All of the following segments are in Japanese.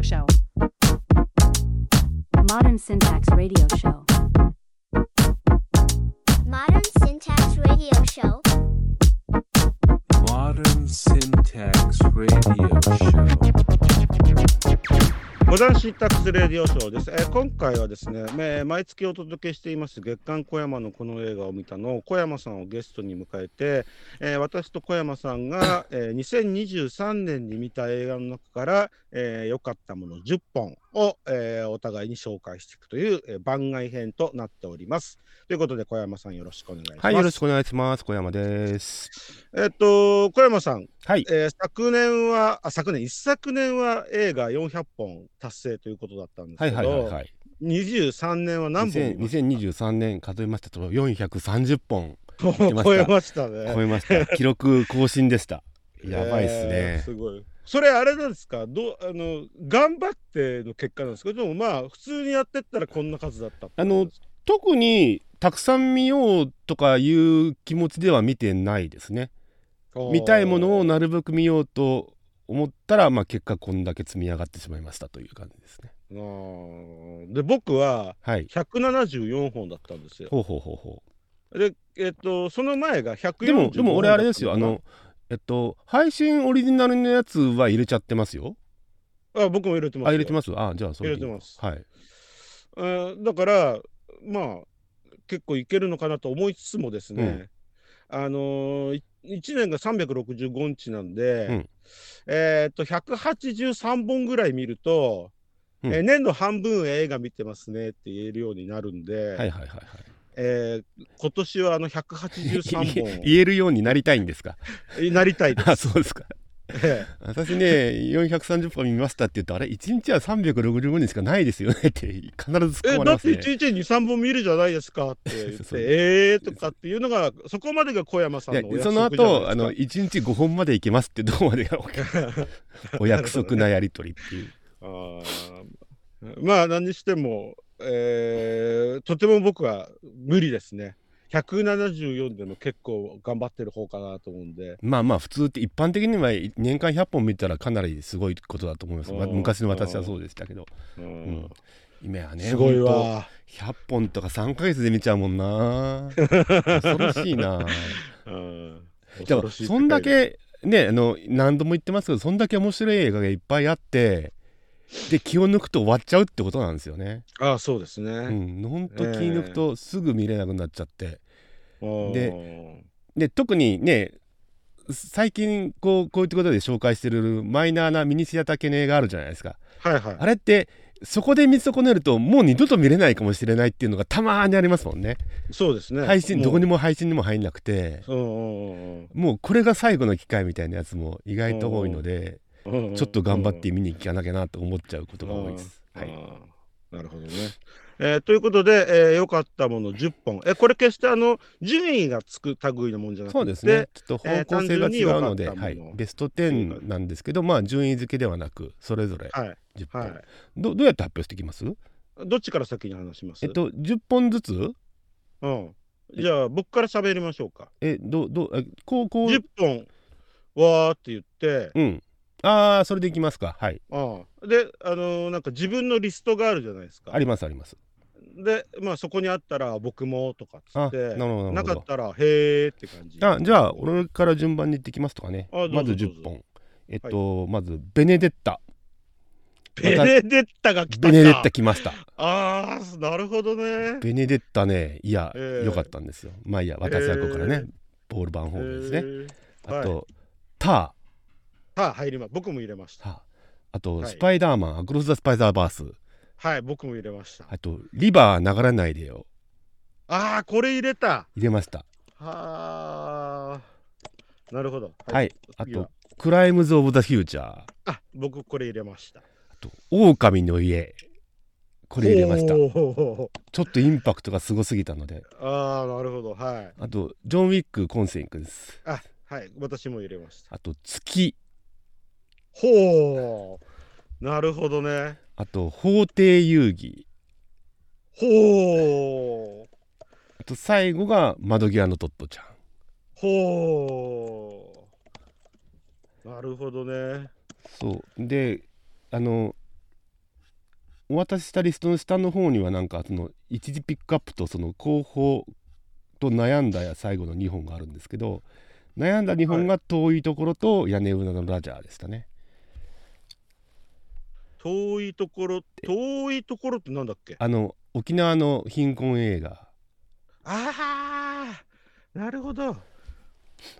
Radio Show. Modern Syntax Radio Show. モダンシンタックスレディオショーです、えー今回はですね、えー毎月お届けしています月刊小山のこの映画を見たのを小山さんをゲストに迎えて、えー私と小山さんが、えー2023年に見た映画の中から良、えー良かったもの10本を、えーお互いに紹介していくという、えー番外編となっております。ということで小山さんよろしくお願いします。はい、よろしくお願いします。小山です。えっと小山さん、はい。えー昨年はあ昨年一昨年は映画400本達成ということだったんですはいけど、はいはいはい。23年は何本見まし2023年数えましたと430本 超えましたね。超えました。記録更新でした。やばいっすね。えーすごい。それあれなんですか？どうあの頑張っての結果なんですか？でもまあ普通にやってったらこんな数だったあの特にたくさん見ようとかいう気持ちでは見てないですね。見たいものをなるべく見ようと思ったら、まあ、結果こんだけ積み上がってしまいましたという感じですね。あーで僕ははい。174本だったんですよ。ほうほうほうほでえっとその前が145う。でもでも俺あれですよあのえっと配信オリジナルのやつは入れちゃってますよ。あ僕も入れてますよあ入れてます？あじゃあそれ入れてますはい。うんだからまあ結構いけるのかなと思いつつもですね、あのー、1年が365日なんで、うんえーっと183本ぐらい見ると、うんえー年の半分映画見てますねって言えるようになるんで、はいはいはいはい。えー今年はあの183本 言えるようになりたいんですか？になりたいです。あそうですか。え 私ね430本見ましたって言うとあれ1日は365人しかないですよねって必ず突っえだって込まれますね。1日に2、3本見るじゃないですかって言ってえーとかっていうのが、そこまでが小山さんのその後あの1日5本までいけますってどこまでがお約束なやり取りっていう。あーまあ何にしても、えーとても僕は無理ですね。174でも結構頑張ってる方かなと思うんで。まあまあ普通って一般的には年間100本見たらかなりすごいことだと思います、昔の私はそうでしたけど、うん。うん、今はねすごいわ。100本とか3ヶ月で見ちゃうもんな。恐ろしいな。うん。でもそんだけねあの何度も言ってますけどそんだけ面白い映画がいっぱいあってで気を抜くと終わっちゃうってことなんですよね。ああそうですね。うん、ほんと気抜くとすぐ見れなくなっちゃって、うんでで特にね最近こうこういうところで紹介してるマイナーなミニシアター系の映画あるじゃないですかはいはい。あれってそこで見損ねるともう二度と見れないかもしれないっていうのがたまーにありますもんねそうですね。配信どこにも。も配信にも入んなくてもうこれが最後の機会みたいなやつも意外と多いのでちょっと頑張って見に行かなきゃなと思っちゃうことが多いです。はい、なるほどね。えーということで、えー良かったもの10本。えこれ決してあの順位がつく類のもんじゃなくて、そうですね。ちょっと方向性が違うので、えーはい、ベスト10なんですけどまあ順位付けではなくそれぞれはい。10本、はい。どどうやって発表していきます？どっちから先に話します？えっと10本ずつ？うん。じゃあ僕から喋りましょうか。えどどえこうこう10本わーって言って、うんああそれでいきますか。はい。ああで、あのーなんか自分のリストがあるじゃないですか。ありますあります。で、まあそこにあったら僕もとかっつって、あなるほどなるほど。なかったらへーって感じ。あじゃあ俺から順番に言ってきますとかね。あどうぞまずどうぞ。10本えっと、まずベネデッタ。ベネデッタが来たか。ベネデッタ来ました。ああ、なるほどね。ベネデッタねいや、ええ良かったんですよ。まあいいや私はここからね、ええポール・バンホールですね、へー。あと、はい。ターター入ります。僕も入れました。あと、はいスパイダーマンアクロス・ザ・スパイダーバースはい、僕も入れました。あとリバー流らないでよああ、これ入れた。入れましたはあ。なるほど。はい、あ次はとクライムズ・オブ・ザ・フューチャーああ、僕これ入れました。と狼の家これ入れましたほちょっとインパクトがすごすぎたのでうああ、なるほど。はい。あとジョン・ウィック・コンセンクですあ、はい、私も入れました。あと月ほう。なるほどね。あと法廷遊戯ほう。あと最後が窓際のトットちゃんほう。なるほどね。そうであのお渡ししたリストの下の方にはなんかその一時ピックアップとその後方と悩んだや最後の2本があるんですけど悩んだ2本が遠いところと屋根裏のラジャーでしたね。遠いところ、遠いところってなんだっけ？あの沖縄の貧困映画ああなるほど。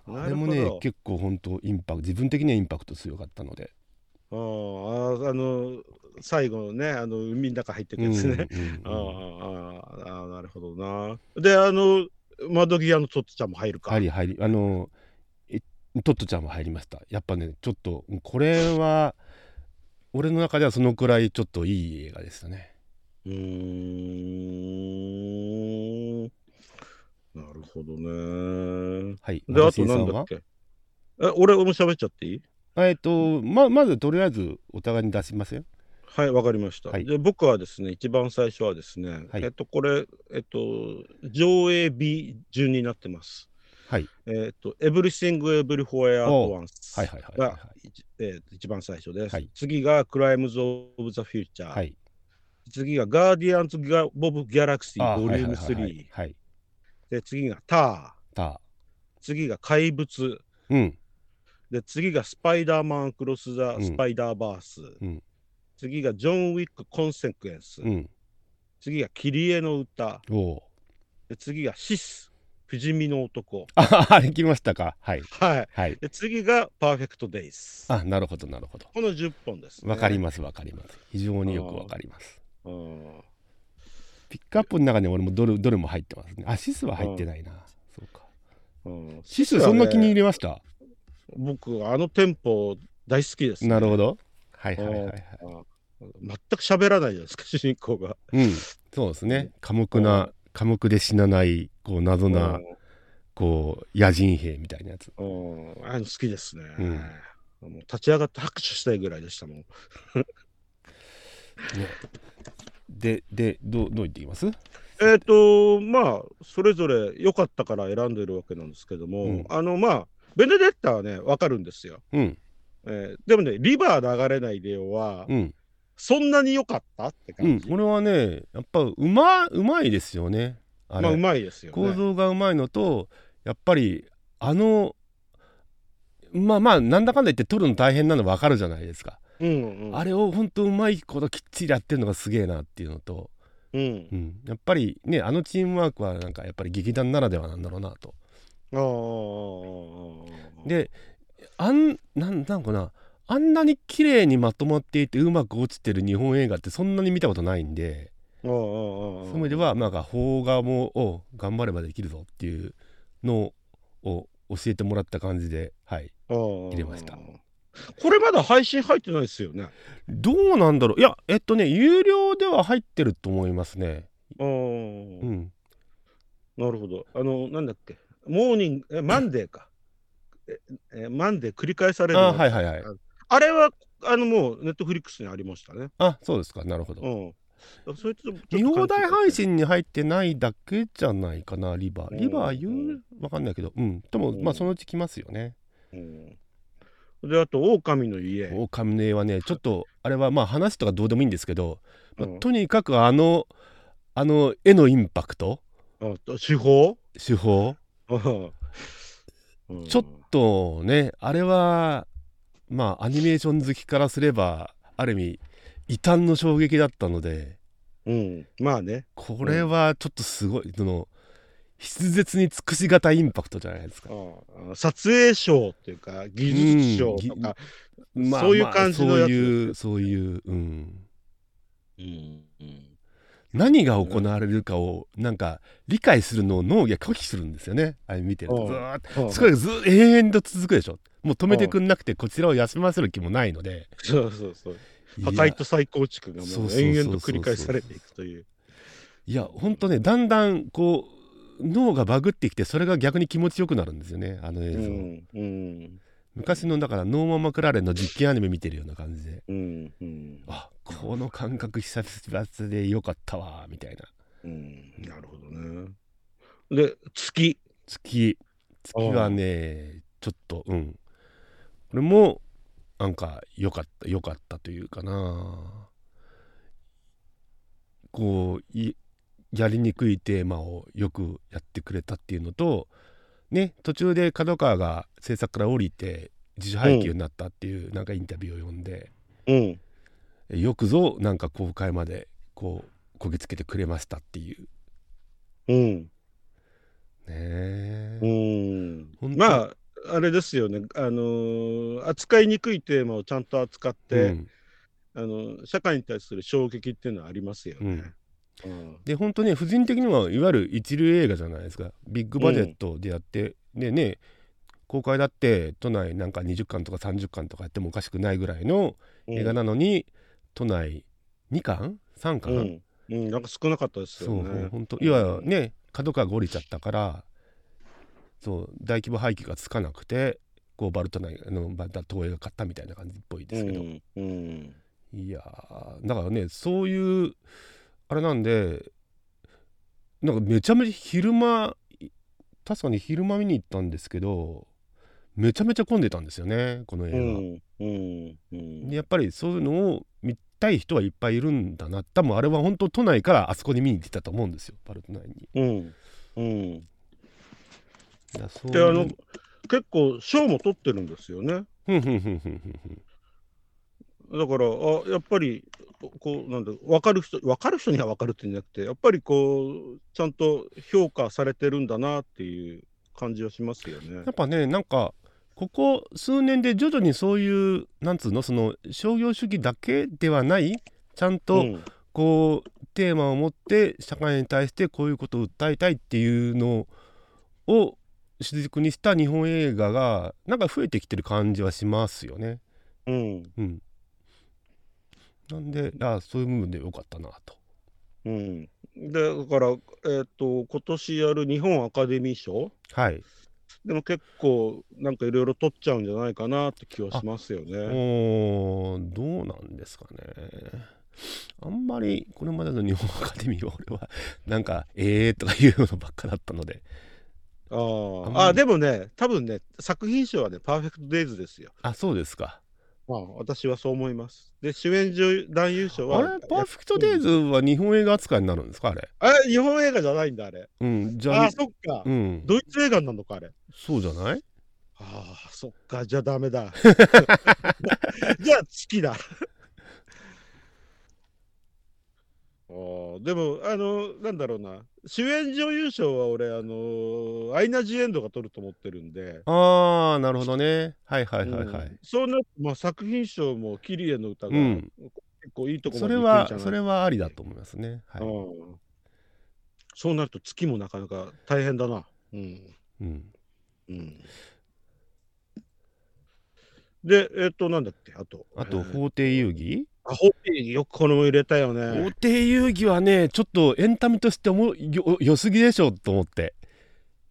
あれもね結構本当インパクト自分的にはインパクト強かったので。あーあの最後のねあの海の中入ってくやつね。うんあうんうん ああああなるほどな。であの窓際のトットちゃんも入るか？入り入りあのえトットちゃんも入りましたやっぱねちょっとこれは俺の中ではそのくらいちょっといい映画でしたね。うーん。なるほどね。はい。であとなんんだっけ？え俺も喋っちゃっていい？えっとままずとりあえずお互いに出しますよ。はい、わかりました。はい。で、僕はですね、一番最初はですね、はい。えっと、これ、えっと、上映日順になってます。はいえっと、Everything Everywhere at お Once はいはいはいはいが一えー一番最初です。はい次が Crimes of the Future。はい次が Guardians of Galaxy あ Vol. はいはいはいは3い。はいで、次が TAR。た次が怪物。うんで、次がスパイダーマンクロス・ザ・うんスパイダーバース。うん次がジョン・ウィック・コンセクエンス。うん次がキリエの歌。おおで次がシス。不死身の男。ああれ来ましたか。はい。はい。はい。で次がパーフェクト・デイズ。あなるほどなるほど。この10本です、ね。わかりますわかります。非常によくわかります。うん。ピックアップの中に俺もどれどれも入ってますね。あシスは入ってないな。そうか。うん。シスそんな気に入りました？僕、あのテンポ大好きです、ね。なるほど。はいはいはいはい。うん。全く喋らないじゃないですか、主人公が。うん。そうですね。寡黙な寡黙で死なないこう謎なうん。こう野人兵みたいなやつ。うん、あの好きですね。うん。もう立ち上がって拍手したいぐらいでしたもん。ででどうどう言っていきます？えっ、と、まあ、それぞれ良かったから選んでるわけなんですけども、うん。あの、まあ、ベネデッタはね、わかるんですよ。うん。えーでもね、リバー流れないでよは、うんそんなに良かったってう感じ？んこれはねやっぱうまうまいですよね。あれ、まあ、うまいですよね。構造がうまいのとやっぱりあのまあまあなんだかんだ言って撮るの大変なの分かるじゃないですか、うんうん、あれをほんとうまいこときっちりやってるのがすげえなっていうのと、うん。うん、やっぱりねあのチームワークはなんかやっぱり劇団ならではなんだろうなとであんなんなんかなあんなに綺麗にまとまっていてうまく落ちてる日本映画ってそんなに見たことないんでそういう意味ではなんか邦画もお頑張ればできるぞっていうのを教えてもらった感じではい。入れました。これまだ配信入ってないですよね？どうなんだろう？いやえっとね有料では入ってると思いますね。あーうんなるほど。あの、なんだっけ、モーニング、えマンデーか。ええマンデー繰り返されるあはいはいはいあれは、あの、もう、ネットフリックスにありましたね。あそうですか。なるほど。うん。それとちょっと見放題配信に入ってないだけじゃないかなリバうん。ーリバー言う？わかんないけど。うん。でもうん。まあそのうち来ますよね。うん。で、あと、狼の家。狼の絵はねちょっとあれはまあ話とかどうでもいいんですけど、まあうん。とにかくあのあの絵のインパクト。手法？手法。うん。ちょっとねあれはまあアニメーション好きからすればある意味異端の衝撃だったので。うん、まあね。これはちょっとすごい。その筆舌に尽くしがたいインパクトじゃないですか。あ撮影賞っていうか、技術賞とか、まあそういう感じのやつまあそういうそういう、うん、うん。うん何が行われるかをなんか理解するのを脳が拒否するんですよね。あれ見てると。うん。ずーっと。うん。それがずー永遠と続くでしょもう止めてくんなくてこちらを休ませる気もないので。そうそうそう。破壊と再構築がもう延々と繰り返されていくという。いやほんとねだんだんこう脳がバグってきてそれが逆に気持ちよくなるんですよね。あの映像、うんうん。昔のだからノーマン・マクラーレンの実験アニメ見てるような感じで。うんうん。あこの感覚久々でよかったわみたいな。うんなるほどね。で、月。月。月はねちょっとうんこれもなんか良かった良かったというかなこういやりにくいテーマをよくやってくれたっていうのとね途中で角川が制作から降りて自主配給になったっていうなんかインタビューを読んで、うん。よくぞなんか公開までこうこぎつけてくれましたっていううん。ねえうん。まあ、あれですよね。あのー扱いにくいテーマをちゃんと扱って、うん。あの社会に対する衝撃っていうのはありますよね。うん。で本当ね婦人的にはいわゆる一流映画じゃないですか。ビッグバジェットでやって、でね公開だって都内なんか20巻とか30巻とかやってもおかしくないぐらいの映画なのに、都内2巻？3巻、うん、うん、なんか少なかったですよそうね。本当いわね角川が降りちゃったからそう大規模廃棄がつかなくてこうバルト内の東映が買ったみたいな感じっぽいですけど、うん、うん、いやーだからねそういうあれなんでなんかめちゃめちゃ昼間確かに昼間見に行ったんですけどめちゃめちゃ混んでたんですよねこの映う画、ん、うん、うん。でやっぱりそういうのを見たい人はいっぱいいるんだな。多分あれは本当都内からあそこに見に行ってたと思うんですよバルト内に。うん、うん。いやそうで、あの、結構賞も取ってるんですよね。だから、あ、やっぱり、こう、なんだ、分かる人、分かる人には分かるってんじゃなくて、やっぱりこう、ちゃんと評価されてるんだなっていう感じはしますよねやっ。ぱねなんかここ数年で徐々にそういうなんつうのその商業主義だけではないちゃんと、うんこうテーマを持って社会に対してこういうことを訴えたいっていうのを主軸にした日本映画がなんか増えてきてる感じはしますよね。うん、うん、なんであそういう部分でよかったなと。うん。で、だから、えっ、と、今年やる日本アカデミー賞？はい。でも結構、なんかいろいろ取っちゃうんじゃないかなって気はしますよね。おーどうなんですかね。あんまりこれまでの日本アカデミーは俺はなんか「ええー」とか言うのばっかだったのでああでもね、多分ね、作品賞はね、パーフェクトデイズですよ。あそうですかまあ、私はそう思います。で、主演女男優賞は。あれ？パーフェクトデイズは日本映画扱いになるんですかあれ？あれ、日本映画じゃないんだ、あれ。うんじゃあああ、そっか。うんドイツ映画なのか、あれ。そうじゃない？ああ、そっか、じゃあダメだ。じゃあ月だ。あーでも、あの、なんだろうな、主演女優賞は俺、あのアイナ・ジ・エンドが取ると思ってるんで、ああなるほどね。はいはいはいはい、うん。そうなまあ、作品賞もキリエの歌がうん。結構いいとこまそれはそれはありだと思いますね。はい、うん。そうなると月もなかなか大変だな。うん。うん、うん、で、えっ、と、なんだっけ、あと。あとえー。法廷遊戯？あ、法廷よくこれも入れたよね。法。廷遊戯はねちょっとエンタメとしておもよ良すぎでしょと思って。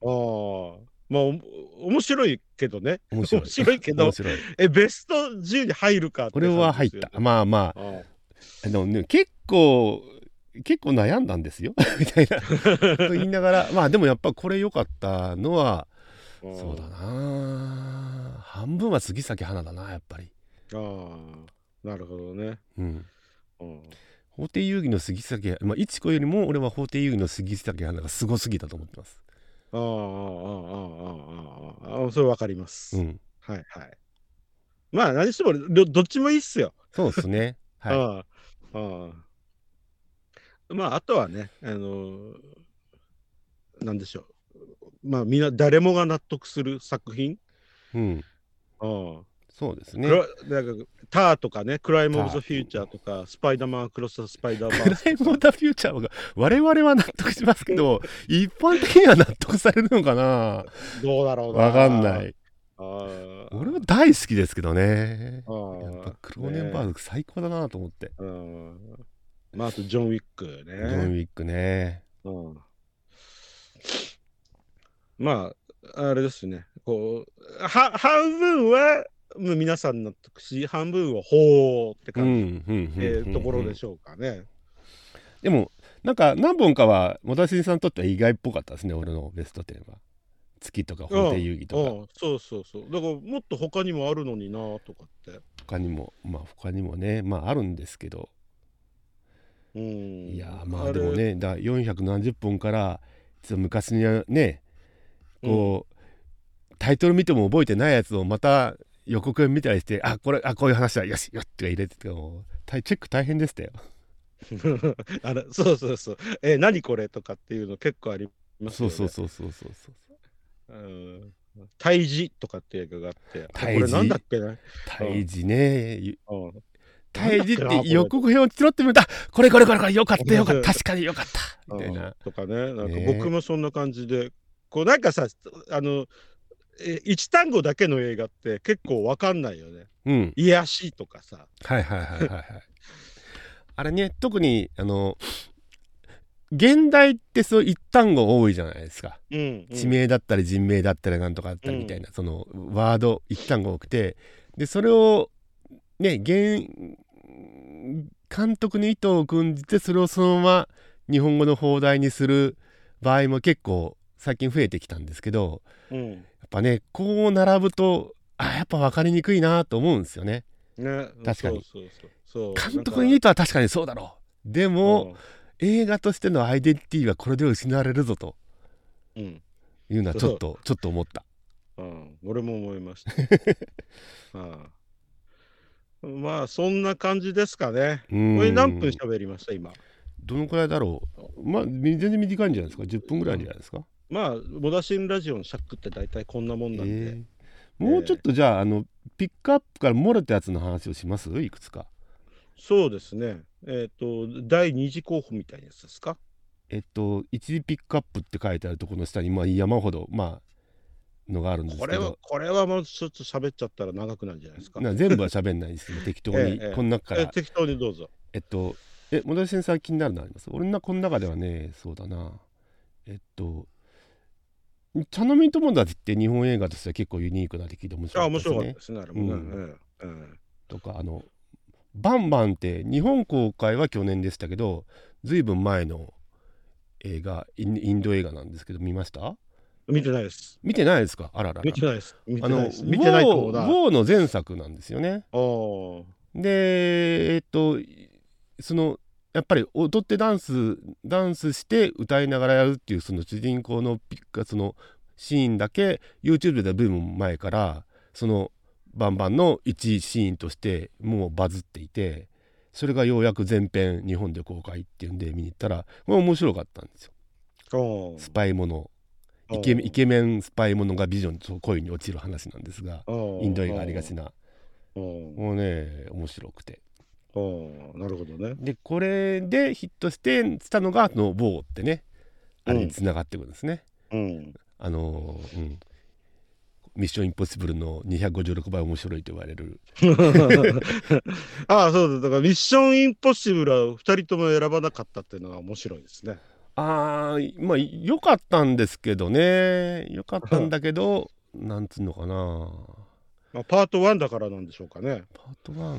ああ。まあ、お面白いけどね。面白い。面白いけど面白い。え、ベスト10に入るかってこれは入った。まあまあ。ああ。のね結構結構悩んだんですよ。みたいな。と言いながらまあでもやっぱこれ良かったのはあそうだな。半分は杉咲花だなやっぱり。ああ、なるほどね。うんうん法廷遊戯の杉咲まあいちこよりも俺は法廷遊戯の杉咲花がすごすぎたと思ってますああ、ああ、ああ、ああ、それわかります。うんはいはい。まあ、何してもど、どっちもいいっすよ。そうですねはいああまあ、あとはね、あのなんでしょう。まあ、みんな、誰もが納得する作品。うんああそうですね。なんかターとかね、クライム・オブ・ザ・フューチャーとか、スパイダーマン・クロス・スパイダーバクースライム・オブ・ザ・フューチャーが我々は納得しますけど 一般的には納得されるのかな？どうだろうな。わかんない。ああ俺は大好きですけどね。ああやっぱクローネンバーグ最高だなと思って、うん。まあ、あと、ジョン・ウィックね。ジョン・ウィックね。うん。まあ、あれですね。こう、は、半分は、もう皆さん納得し、半分は、ほーってう感じ、ところでししょうかね。でもなんか何本かはもたしさんにとっては意外っぽかったですね俺のベスト10は。月とか法廷遊戯とか。うん、そうそうそう。だから、もっと他にもあるのになとかって。他にもまあ他にもねまああるんですけど。うん、いやーまあれ。でもねだ400何十本から昔にはねこう、タイトル見ても覚えてないやつをまた予告編見たりしてあこれあこういう話だよしよっって入れてても大チェック大変でしたよ。あれそうそうそう。え何これとかっていうの結構ありますよね。そうそうそうそうそうそう。うん。胎児とかって映画があって、これなんだっけな？胎児ね。うん。胎児って予告編をチロって見たこれこれこれこれよかったよかった確かによかったみたいうん。なとかね、なんかね。僕もそんな感じで、こうなんかさ、あの、え一単語だけの映画って結構わかんないよね。うん癒しとかさ。はいはいはいはいはい あれね特にあの現代ってそう一単語多いじゃないですかうん、うん地名だったり人名だったりなんとかだったりみたいな、そのワード一単語多くてでそれをね原監督に意図を組んじてそれをそのまま日本語の放題にする場合も結構最近増えてきたんですけどうん。やっぱねこう並ぶとあやっぱ分かりにくいなと思うんですよね。ね、確かに。監督に意図は確かにそうだろうでも、うん、映画としてのアイデンティティはこれで失われるぞとうん、いうのはちょっとちょっと思った。うん、俺も思いました。あ あまあそんな感じですかね。うんこれ何分喋りました今？どのくらいだろうまあ全然短いんじゃないですか？10分ぐらいじゃないですか、まあモダシンラジオの尺って大体こんなもんなんで。えーもうちょっとじゃああのピックアップから漏れたやつの話をします？いくつかそうですね。えっ、と第二次候補みたいなやつですか？えっと一時ピックアップって書いてあるところの下にまあ山ほどまあのがあるんですこれはこれはもうちょっと喋っちゃったら長くなるんじゃないですか？な全部は喋んないですけど 適当に、ええええこの中からえ適当にどうぞ。えっとえ戻り先生気になるのあります？俺のこの中ではねそうだなえっと茶飲み友達って日本映画としては結構ユニークな出来で面白あ面かったですね白かったですね。あれもね。うんえええとかあの「バンバン」って日本公開は去年でしたけどずいぶん前の映画インド映画なんですけど見ました？え見てないです。見てないですか？あららら見てないです。見てないです。見てないと思うな。ウォーウォーの前作なんですよねでえっとそのやっぱり踊ってダンスダンスして歌いながらやるっていうその主人公のピッカそのシーンだけ YouTube でブーム前からそのバンバンの一シーンとしてもうバズっていてそれがようやく全編日本で公開っていうんで見に行ったらこれ面白かったんですよ。スパイもの。イケイケメンスパイものがビジョンと恋に落ちる話なんですがインド映画ありがちな。もうね面白くてなるほどね。でこれでヒットしてしたのが「のボー」ってねあれにつながってくるんですね。うん。あのーうんミッションインポッシブルの256倍面白いと言われる ああ、そうだ。だからミッションインポッシブルは2人とも選ばなかったっていうのが面白いですね。あーまあ良かったんですけどね良かったんだけど なんつうのかなまあ、パート1だからなんでしょうかね。パート1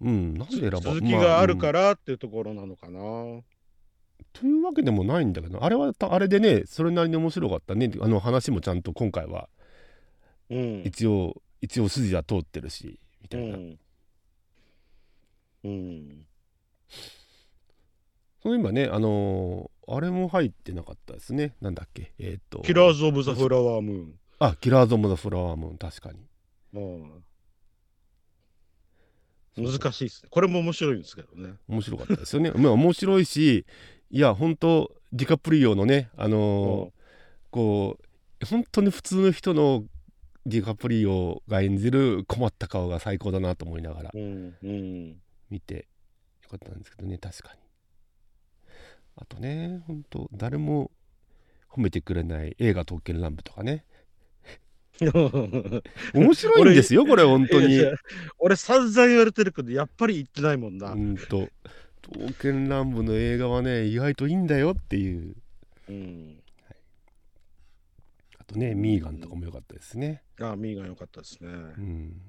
うんなんで選ば続きがあるかまらっていうところなのかな。うんというわけでもないんだけどあれはたあれでねそれなりに面白かったねあの話もちゃんと今回はうん。一応一応筋は通ってるしみうたいな、ん。うん。そういえばねあのーあれも入ってなかったですねなんだっけ？えっ、とキラーズ・オブ・ザ・フラワームーン。あキラーズ・オブ・ザ・フラワームーン確かにうん、難しいですね。これも面白いんですけどね。面白かったですよね まあ面白いしいや本当ディカプリオのねあのーこう本当に普通の人のディカプリオが演じる困った顔が最高だなと思いながらうん。うん。見てよかったんですけどね確かにあとね本当誰も褒めてくれない映画「特権乱舞」とかね 面白いんですよこれ本当に俺散々言われてるけど、やっぱり言ってないもんな。うんと刀剣乱舞の映画はね意外といいんだよっていううん。あとねミーガンとかも良かったですねああ、ミーが良かったですね。うん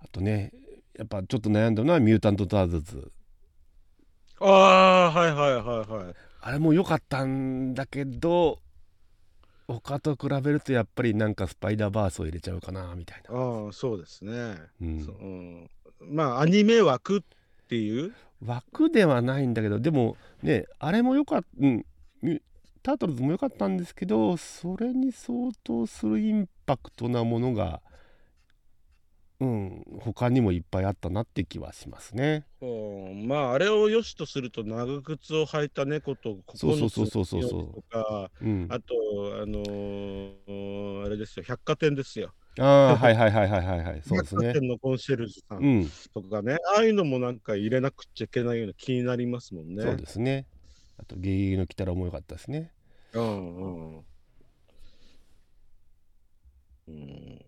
あとねやっぱちょっと悩んだのはミュータント・ターズズああ、はいはいはいはい。あれも良かったんだけど他と比べるとやっぱりなんかスパイダーバースを入れちゃうかなみたいな、ああ、そうですね。うん。まあ、アニメ枠っていう？枠ではないんだけどでもねあれもよかった、うん、みタートルズも良かったんですけどそれに相当するインパクトなものがうん他にもいっぱいあったなって気はしますね。うんまああれを良しとすると長靴を履いた猫とそうそう9つそうそうそうの匂いとかうん、あとあのーあれですよ百貨店ですよああはいはいはいはいはいはいそうです百貨ね。店のコンシェルジュさうんん、とかね、ああいうのもなんか入れなくちゃいけないような気になりますもんね。そうですね。あと「ゲゲゲの鬼太郎」も良かったですね。うんうん。うん、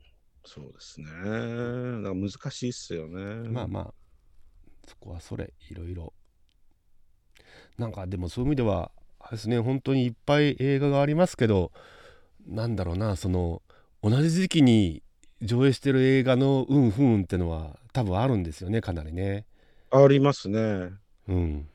そうですね。だから難しいっすよね。まあまあそこはそれいろいろなんかでもそういう意味ではあれですね本当にいっぱい映画がありますけどなんだろうなその同じ時期に上映してる映画のうんふんってのは多分あるんですよねかなりねありますね。うん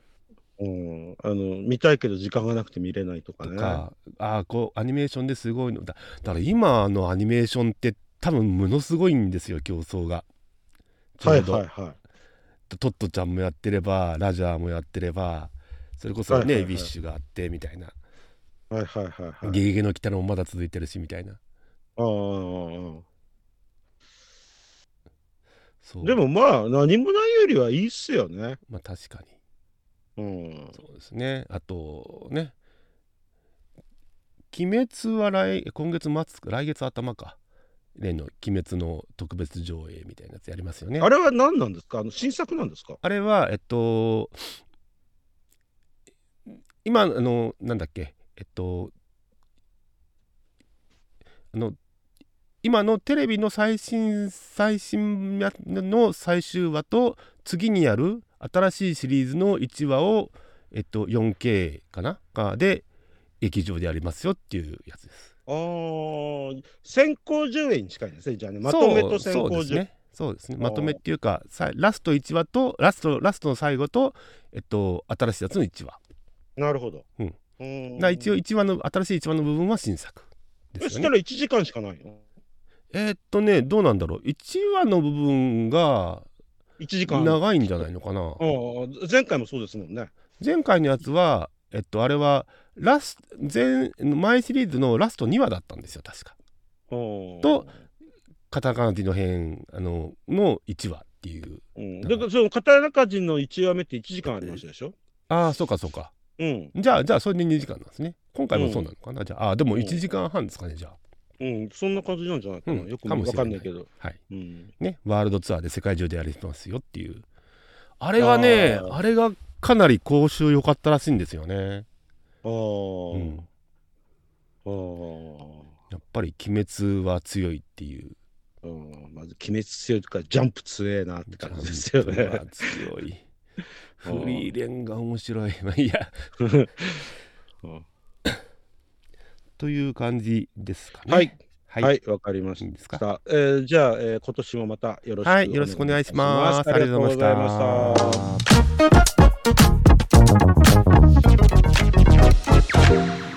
うん、あの見たいけど時間がなくて見れないとかね。とかああこうアニメーションですごいのだだから今のアニメーションって多分ものすごいんですよ競争が。ちょはいうど。はいはい。トットちゃんもやってればラジャーもやってればそれこそね、はいはいはい。ウィッシュがあってみたいな。はいはいはいはい。ゲゲゲの鬼太郎もまだ続いてるしみたいな。ああでもまあ何もないよりはいいっすよね。まあ確かに。うん。そうですね。あとね鬼滅は来今月末来月頭か例の鬼滅の特別上映みたいなやつやりますよね。あれは何なんですか？あの新作なんですか？あれはえっと今あのなんだっけ？えっとあの今のテレビの最新最新やの最終話と次にやる新しいシリーズの1話をえっと 4K かな？かで劇場でやりますよっていうやつです。ああ、先行上映に近いんですね。じゃあね、まとめと先行上映。そうですね。まとめっていうかさラスト1話とラストラストの最後とえっと新しいやつの1話。なるほど。うんうんな一応1話の新しい1話の部分は新作ですよね。そしたら1時間しかないの？えーっとねどうなんだろう1話の部分が ?1 時間。あ長いんじゃないのかな。あ前回もそうですもんね。前回のやつはえっとあれはラス前前シリーズのラスト2話だったんですよ確か。うんと、カタカナティの編あのの1話っていう。うん、だからその刀鍛冶の1話目って1時間ありましたでしょ？ああそうかそうか。うん。じゃあじゃあそれで2時間なんですね。今回もそうなのかな、じゃああでも1時間半ですかねじゃあ。うん、そんな感じなんじゃないかな。うんよくわかんないけど。はい。うん。ねワールドツアーで世界中でやりますよっていう。あれがねあれがかなり講習良かったらしいんですよね。ああ、うん。ああ。やっぱり鬼滅は強いっていう。うん、まず鬼滅強いとかジャンプ強えなって感じですよね強い。フリーレンが面白い。まあいいや。うんという感じですかね。はい。は。はいい、わ、かりましいいですか？た。えーじゃあ、えー今年もまたよろしくはい、よろしくお願いします。ありがとうございました。you